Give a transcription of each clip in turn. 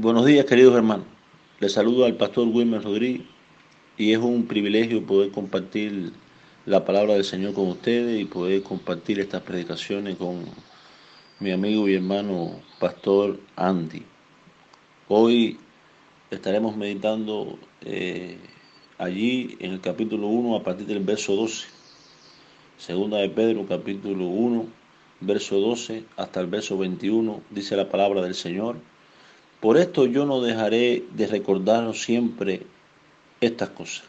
Buenos días, queridos hermanos. Les saludo al pastor Wilmer Rodríguez y es un privilegio poder compartir la palabra del Señor con ustedes y poder compartir estas predicaciones con mi amigo y hermano pastor Andy. Hoy estaremos meditando eh, allí en el capítulo 1 a partir del verso 12. Segunda de Pedro, capítulo 1, verso 12 hasta el verso 21, dice la palabra del Señor. Por esto yo no dejaré de recordaros siempre estas cosas,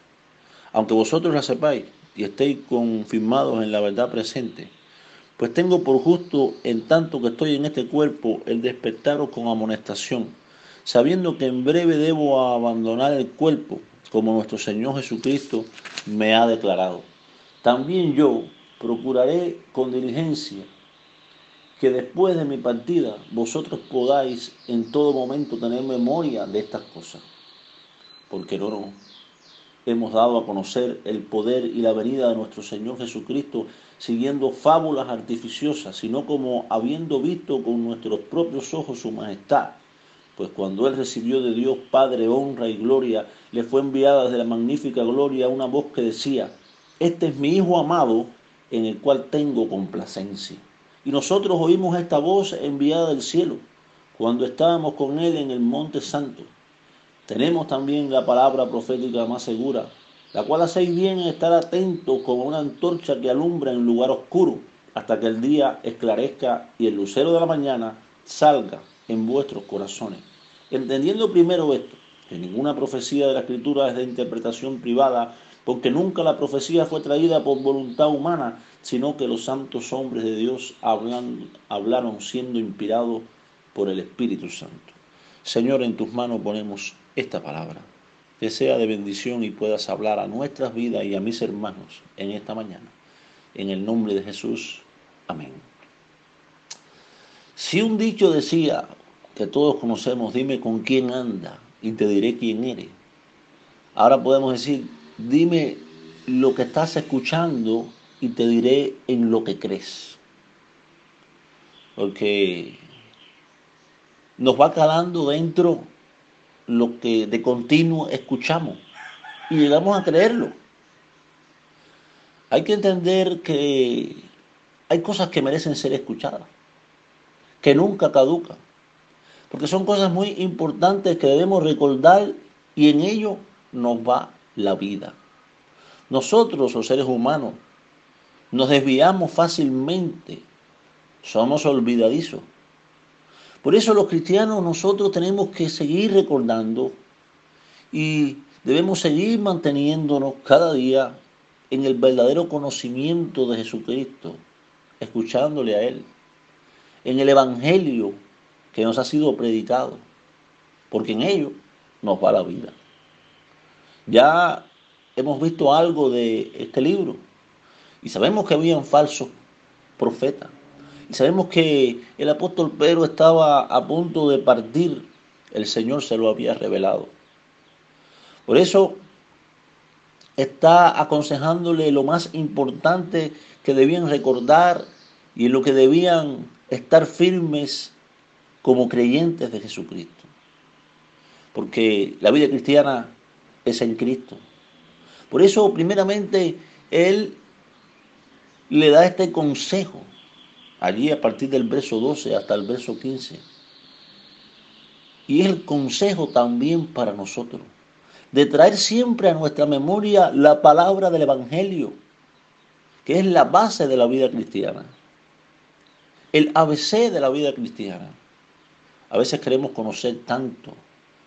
aunque vosotros las sepáis y estéis confirmados en la verdad presente, pues tengo por justo, en tanto que estoy en este cuerpo, el despertaros con amonestación, sabiendo que en breve debo abandonar el cuerpo, como nuestro Señor Jesucristo me ha declarado. También yo procuraré con diligencia que después de mi partida vosotros podáis en todo momento tener memoria de estas cosas, porque no, hemos dado a conocer el poder y la venida de nuestro Señor Jesucristo siguiendo fábulas artificiosas, sino como habiendo visto con nuestros propios ojos su majestad. Pues cuando Él recibió de Dios Padre honra y gloria, le fue enviada desde la magnífica gloria una voz que decía, Este es mi Hijo amado en el cual tengo complacencia. Y nosotros oímos esta voz enviada del cielo cuando estábamos con Él en el Monte Santo. Tenemos también la palabra profética más segura, la cual hacéis bien en estar atentos como una antorcha que alumbra en lugar oscuro hasta que el día esclarezca y el lucero de la mañana salga en vuestros corazones. Entendiendo primero esto, que ninguna profecía de la Escritura es de interpretación privada, porque nunca la profecía fue traída por voluntad humana, sino que los santos hombres de Dios hablaron siendo inspirados por el Espíritu Santo. Señor, en tus manos ponemos esta palabra, que sea de bendición y puedas hablar a nuestras vidas y a mis hermanos en esta mañana. En el nombre de Jesús, amén. Si un dicho decía que todos conocemos, dime con quién anda y te diré quién eres. Ahora podemos decir, dime lo que estás escuchando y te diré en lo que crees. Porque nos va calando dentro lo que de continuo escuchamos y llegamos a creerlo. Hay que entender que hay cosas que merecen ser escuchadas, que nunca caducan, porque son cosas muy importantes que debemos recordar y en ello nos va la vida. Nosotros, los seres humanos, nos desviamos fácilmente, somos olvidadizos. Por eso los cristianos nosotros tenemos que seguir recordando y debemos seguir manteniéndonos cada día en el verdadero conocimiento de Jesucristo, escuchándole a Él, en el Evangelio que nos ha sido predicado, porque en ello nos va la vida. Ya hemos visto algo de este libro y sabemos que habían falsos profetas. Y sabemos que el apóstol Pedro estaba a punto de partir. El Señor se lo había revelado. Por eso está aconsejándole lo más importante que debían recordar y lo que debían estar firmes como creyentes de Jesucristo. Porque la vida cristiana en Cristo. Por eso, primeramente, Él le da este consejo, allí a partir del verso 12 hasta el verso 15. Y es el consejo también para nosotros, de traer siempre a nuestra memoria la palabra del Evangelio, que es la base de la vida cristiana, el ABC de la vida cristiana. A veces queremos conocer tanto,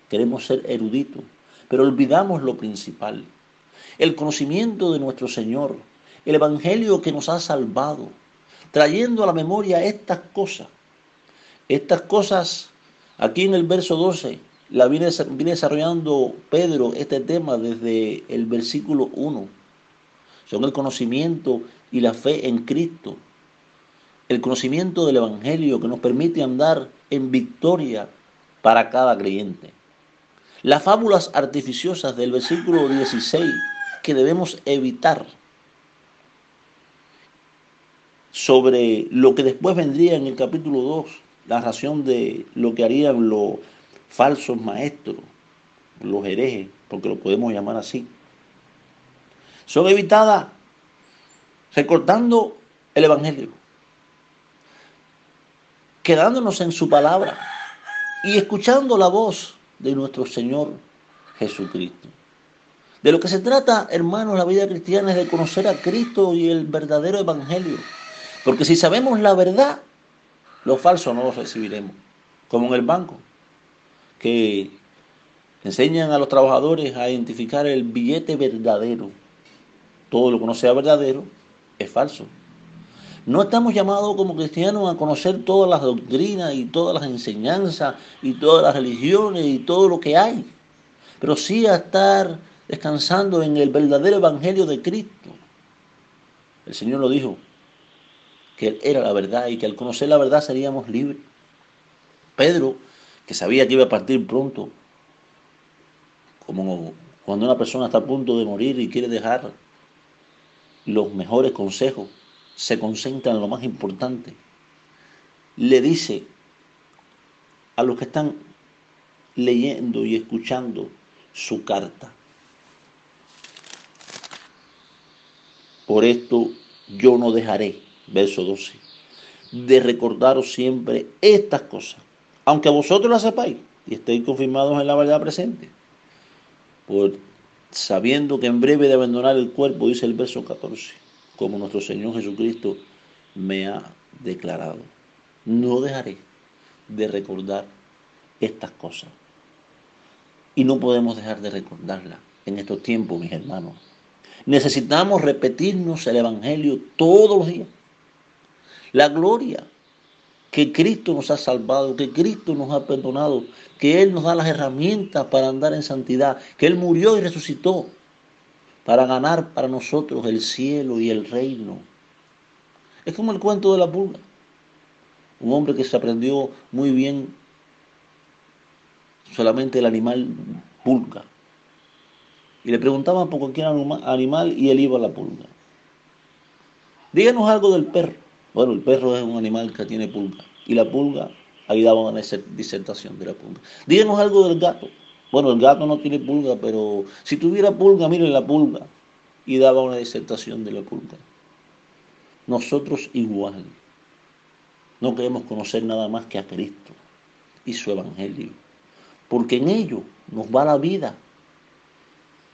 queremos ser eruditos, pero olvidamos lo principal, el conocimiento de nuestro Señor, el Evangelio que nos ha salvado, trayendo a la memoria estas cosas. Estas cosas, aquí en el verso 12, la viene, desarrollando Pedro este tema desde el versículo 1. Son el conocimiento y la fe en Cristo. El conocimiento del Evangelio que nos permite andar en victoria para cada creyente. Las fábulas artificiosas del versículo 16 que debemos evitar sobre lo que después vendría en el capítulo 2, la razón de lo que harían los falsos maestros, los herejes, porque lo podemos llamar así, son evitadas recortando el Evangelio, quedándonos en su palabra y escuchando la voz de nuestro Señor Jesucristo. De lo que se trata, hermanos, la vida cristiana es de conocer a Cristo y el verdadero Evangelio. Porque si sabemos la verdad, lo falso no lo recibiremos. Como en el banco, que enseñan a los trabajadores a identificar el billete verdadero. Todo lo que no sea verdadero es falso. No estamos llamados como cristianos a conocer todas las doctrinas y todas las enseñanzas y todas las religiones y todo lo que hay, pero sí a estar descansando en el verdadero evangelio de Cristo. El Señor lo dijo, que Él era la verdad y que al conocer la verdad seríamos libres. Pedro, que sabía que iba a partir pronto, como cuando una persona está a punto de morir y quiere dejar los mejores consejos, se concentra en lo más importante. Le dice a los que están leyendo y escuchando su carta. Por esto yo no dejaré, verso 12, de recordaros siempre estas cosas, aunque vosotros las sepáis y estéis confirmados en la verdad presente. Por sabiendo que en breve de abandonar el cuerpo, dice el verso 14, como nuestro Señor Jesucristo me ha declarado. No dejaré de recordar estas cosas. Y no podemos dejar de recordarlas en estos tiempos, mis hermanos. Necesitamos repetirnos el Evangelio todos los días. La gloria que Cristo nos ha salvado, que Cristo nos ha perdonado, que Él nos da las herramientas para andar en santidad, que Él murió y resucitó para ganar para nosotros el cielo y el reino. Es como el cuento de la pulga. Un hombre que se aprendió muy bien solamente el animal pulga. Y le preguntaban por cualquier animal y él iba a la pulga. Díganos algo del perro. Bueno, el perro es un animal que tiene pulga. Y la pulga, ahí daba una disertación de la pulga. Díganos algo del gato. Bueno, el gato no tiene pulga, pero si tuviera pulga, miren la pulga. Y daba una disertación de la pulga. Nosotros igual. No queremos conocer nada más que a Cristo y su Evangelio. Porque en ello nos va la vida.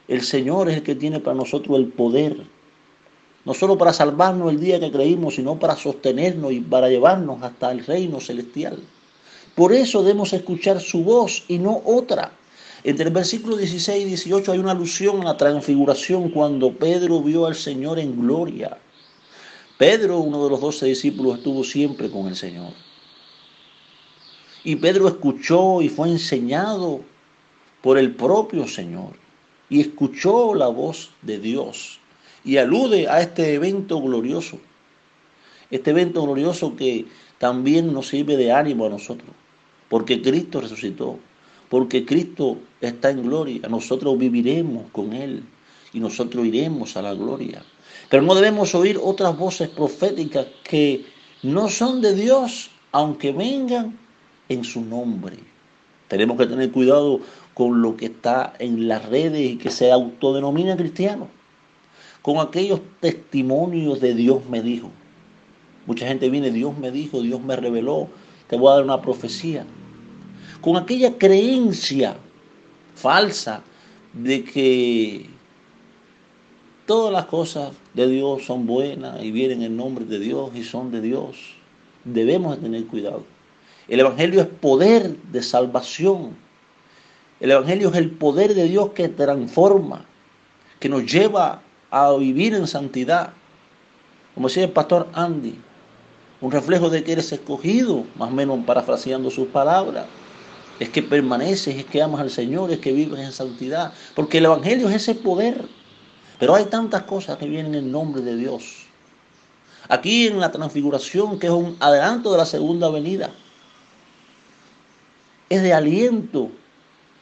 El Señor es el que tiene para nosotros el poder no solo para salvarnos el día que creímos, sino para sostenernos y para llevarnos hasta el reino celestial. Por eso debemos escuchar su voz y no otra. Entre el versículo 16 y 18 hay una alusión a la transfiguración cuando Pedro vio al Señor en gloria. Pedro, uno de los doce discípulos, estuvo siempre con el Señor. Y Pedro escuchó y fue enseñado por el propio Señor. Y escuchó la voz de Dios y alude a este evento glorioso. Este evento glorioso que también nos sirve de ánimo a nosotros, porque Cristo resucitó, porque Cristo está en gloria, nosotros viviremos con Él y nosotros iremos a la gloria. Pero no debemos oír otras voces proféticas que no son de Dios, aunque vengan en su nombre. Tenemos que tener cuidado con lo que está en las redes y que se autodenomina cristiano con aquellos testimonios de Dios me dijo. Mucha gente viene, Dios me dijo, Dios me reveló, te voy a dar una profecía. Con aquella creencia falsa de que todas las cosas de Dios son buenas y vienen en nombre de Dios y son de Dios. Debemos tener cuidado. El Evangelio es poder de salvación. El Evangelio es el poder de Dios que transforma, que nos lleva a vivir en santidad. Como decía el pastor Andy, un reflejo de que eres escogido, más o menos parafraseando sus palabras. Es que permaneces, es que amas al Señor, es que vives en santidad. Porque el Evangelio es ese poder. Pero hay tantas cosas que vienen en nombre de Dios. Aquí en la transfiguración, que es un adelanto de la segunda venida, es de aliento,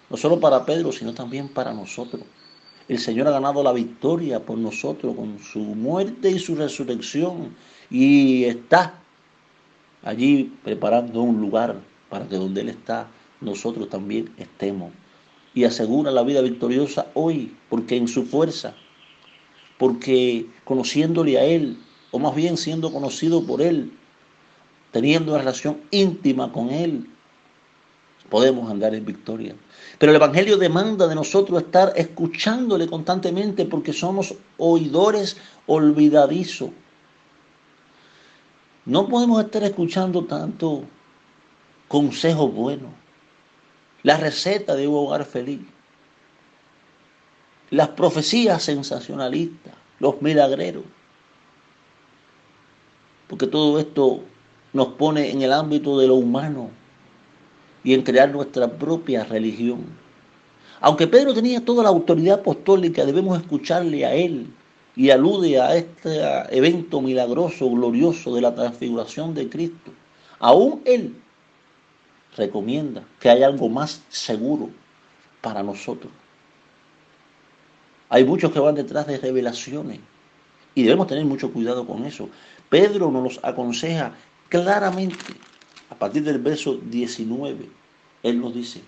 no solo para Pedro, sino también para nosotros. El Señor ha ganado la victoria por nosotros con su muerte y su resurrección y está allí preparando un lugar para que donde Él está nosotros también estemos. Y asegura la vida victoriosa hoy, porque en su fuerza, porque conociéndole a Él, o más bien siendo conocido por Él, teniendo una relación íntima con Él, podemos andar en victoria. Pero el Evangelio demanda de nosotros estar escuchándole constantemente porque somos oidores olvidadizos. No podemos estar escuchando tanto consejos buenos, la receta de un hogar feliz, las profecías sensacionalistas, los milagreros, porque todo esto nos pone en el ámbito de lo humano y en crear nuestra propia religión. Aunque Pedro tenía toda la autoridad apostólica, debemos escucharle a él y alude a este evento milagroso, glorioso de la transfiguración de Cristo. Aún él recomienda que hay algo más seguro para nosotros. Hay muchos que van detrás de revelaciones y debemos tener mucho cuidado con eso. Pedro nos aconseja claramente a partir del verso 19. Él nos dice,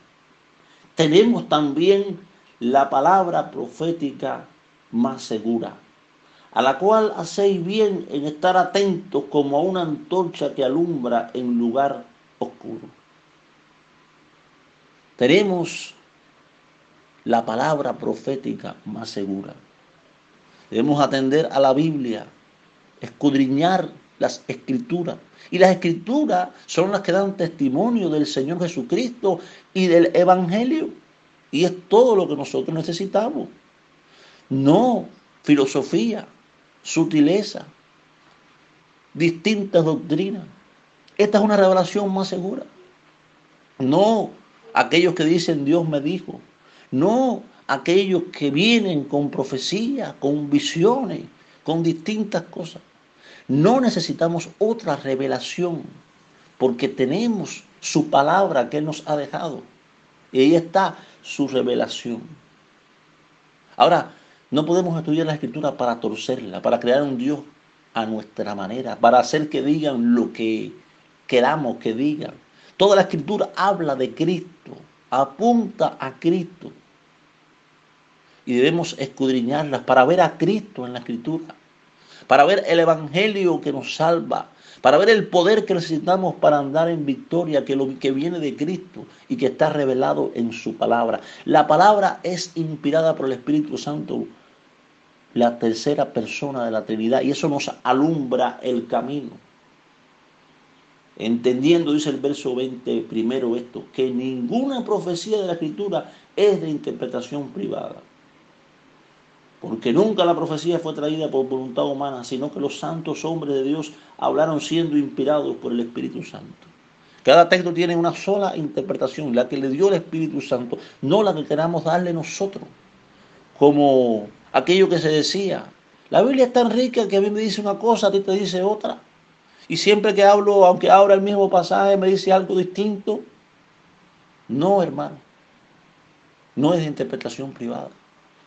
tenemos también la palabra profética más segura, a la cual hacéis bien en estar atentos como a una antorcha que alumbra en lugar oscuro. Tenemos la palabra profética más segura. Debemos atender a la Biblia, escudriñar las escrituras. Y las escrituras son las que dan testimonio del Señor Jesucristo y del Evangelio. Y es todo lo que nosotros necesitamos. No filosofía, sutileza, distintas doctrinas. Esta es una revelación más segura. No aquellos que dicen Dios me dijo, no aquellos que vienen con profecía, con visiones, con distintas cosas. No necesitamos otra revelación, porque tenemos su palabra que nos ha dejado. Y ahí está su revelación. Ahora, no podemos estudiar la escritura para torcerla, para crear un Dios a nuestra manera, para hacer que digan lo que queramos que digan. Toda la escritura habla de Cristo, apunta a Cristo. Y debemos escudriñarlas para ver a Cristo en la escritura, para ver el Evangelio que nos salva, para ver el poder que necesitamos para andar en victoria, que lo que viene de Cristo y que está revelado en su palabra. La palabra es inspirada por el Espíritu Santo, la tercera persona de la Trinidad, y eso nos alumbra el camino entendiendo, dice el verso 20 primero esto, que ninguna profecía de la escritura es de interpretación privada. Porque nunca la profecía fue traída por voluntad humana, sino que los santos hombres de Dios hablaron siendo inspirados por el Espíritu Santo. Cada texto tiene una sola interpretación, la que le dio el Espíritu Santo, no la que queramos darle nosotros. Como aquello que se decía, la Biblia es tan rica que a mí me dice una cosa, a ti te dice otra. Y siempre que hablo, aunque ahora el mismo pasaje me dice algo distinto, no, hermano. No es de interpretación privada.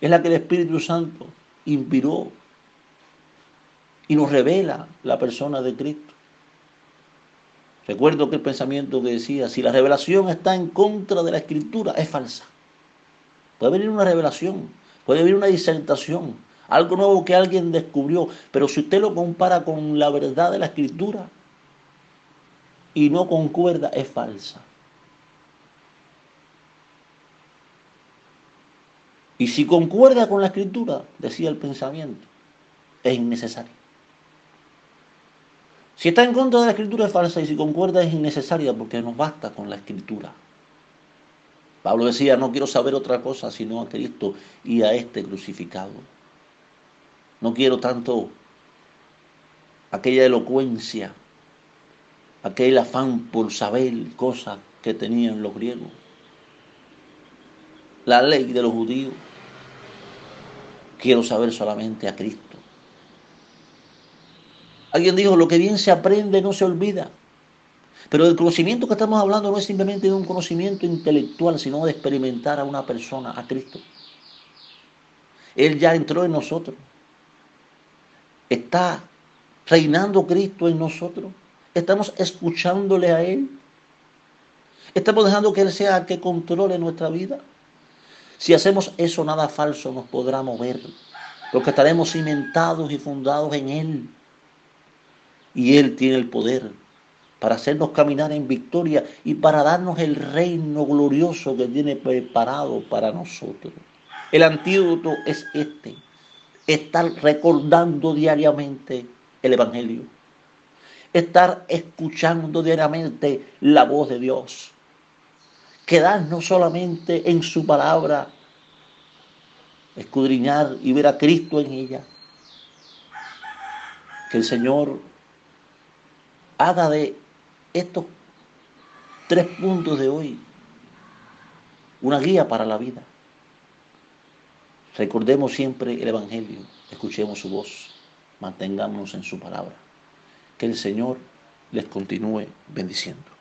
Es la que el Espíritu Santo inspiró y nos revela la persona de Cristo. Recuerdo que el pensamiento que decía, si la revelación está en contra de la escritura, es falsa. Puede venir una revelación, puede venir una disertación, algo nuevo que alguien descubrió. Pero si usted lo compara con la verdad de la escritura y no concuerda, es falsa. Y si concuerda con la escritura, decía el pensamiento, es innecesario. Si está en contra de la escritura es falsa y si concuerda es innecesaria porque nos basta con la escritura. Pablo decía, no quiero saber otra cosa sino a Cristo y a este crucificado. No quiero tanto aquella elocuencia, aquel afán por saber cosas que tenían los griegos. La ley de los judíos. Quiero saber solamente a Cristo. Alguien dijo, lo que bien se aprende no se olvida. Pero el conocimiento que estamos hablando no es simplemente de un conocimiento intelectual, sino de experimentar a una persona, a Cristo. Él ya entró en nosotros. ¿Está reinando Cristo en nosotros? ¿Estamos escuchándole a Él? Estamos dejando que Él sea el que controle nuestra vida. Si hacemos eso, nada falso nos podrá mover, porque estaremos cimentados y fundados en Él. Y Él tiene el poder para hacernos caminar en victoria y para darnos el reino glorioso que tiene preparado para nosotros. El antídoto es este, estar recordando diariamente el Evangelio, estar escuchando diariamente la voz de Dios, quedarnos solamente en su palabra, escudriñar y ver a Cristo en ella. Que el Señor haga de estos tres puntos de hoy una guía para la vida. Recordemos siempre el Evangelio, escuchemos su voz, mantengámonos en su palabra. Que el Señor les continúe bendiciendo.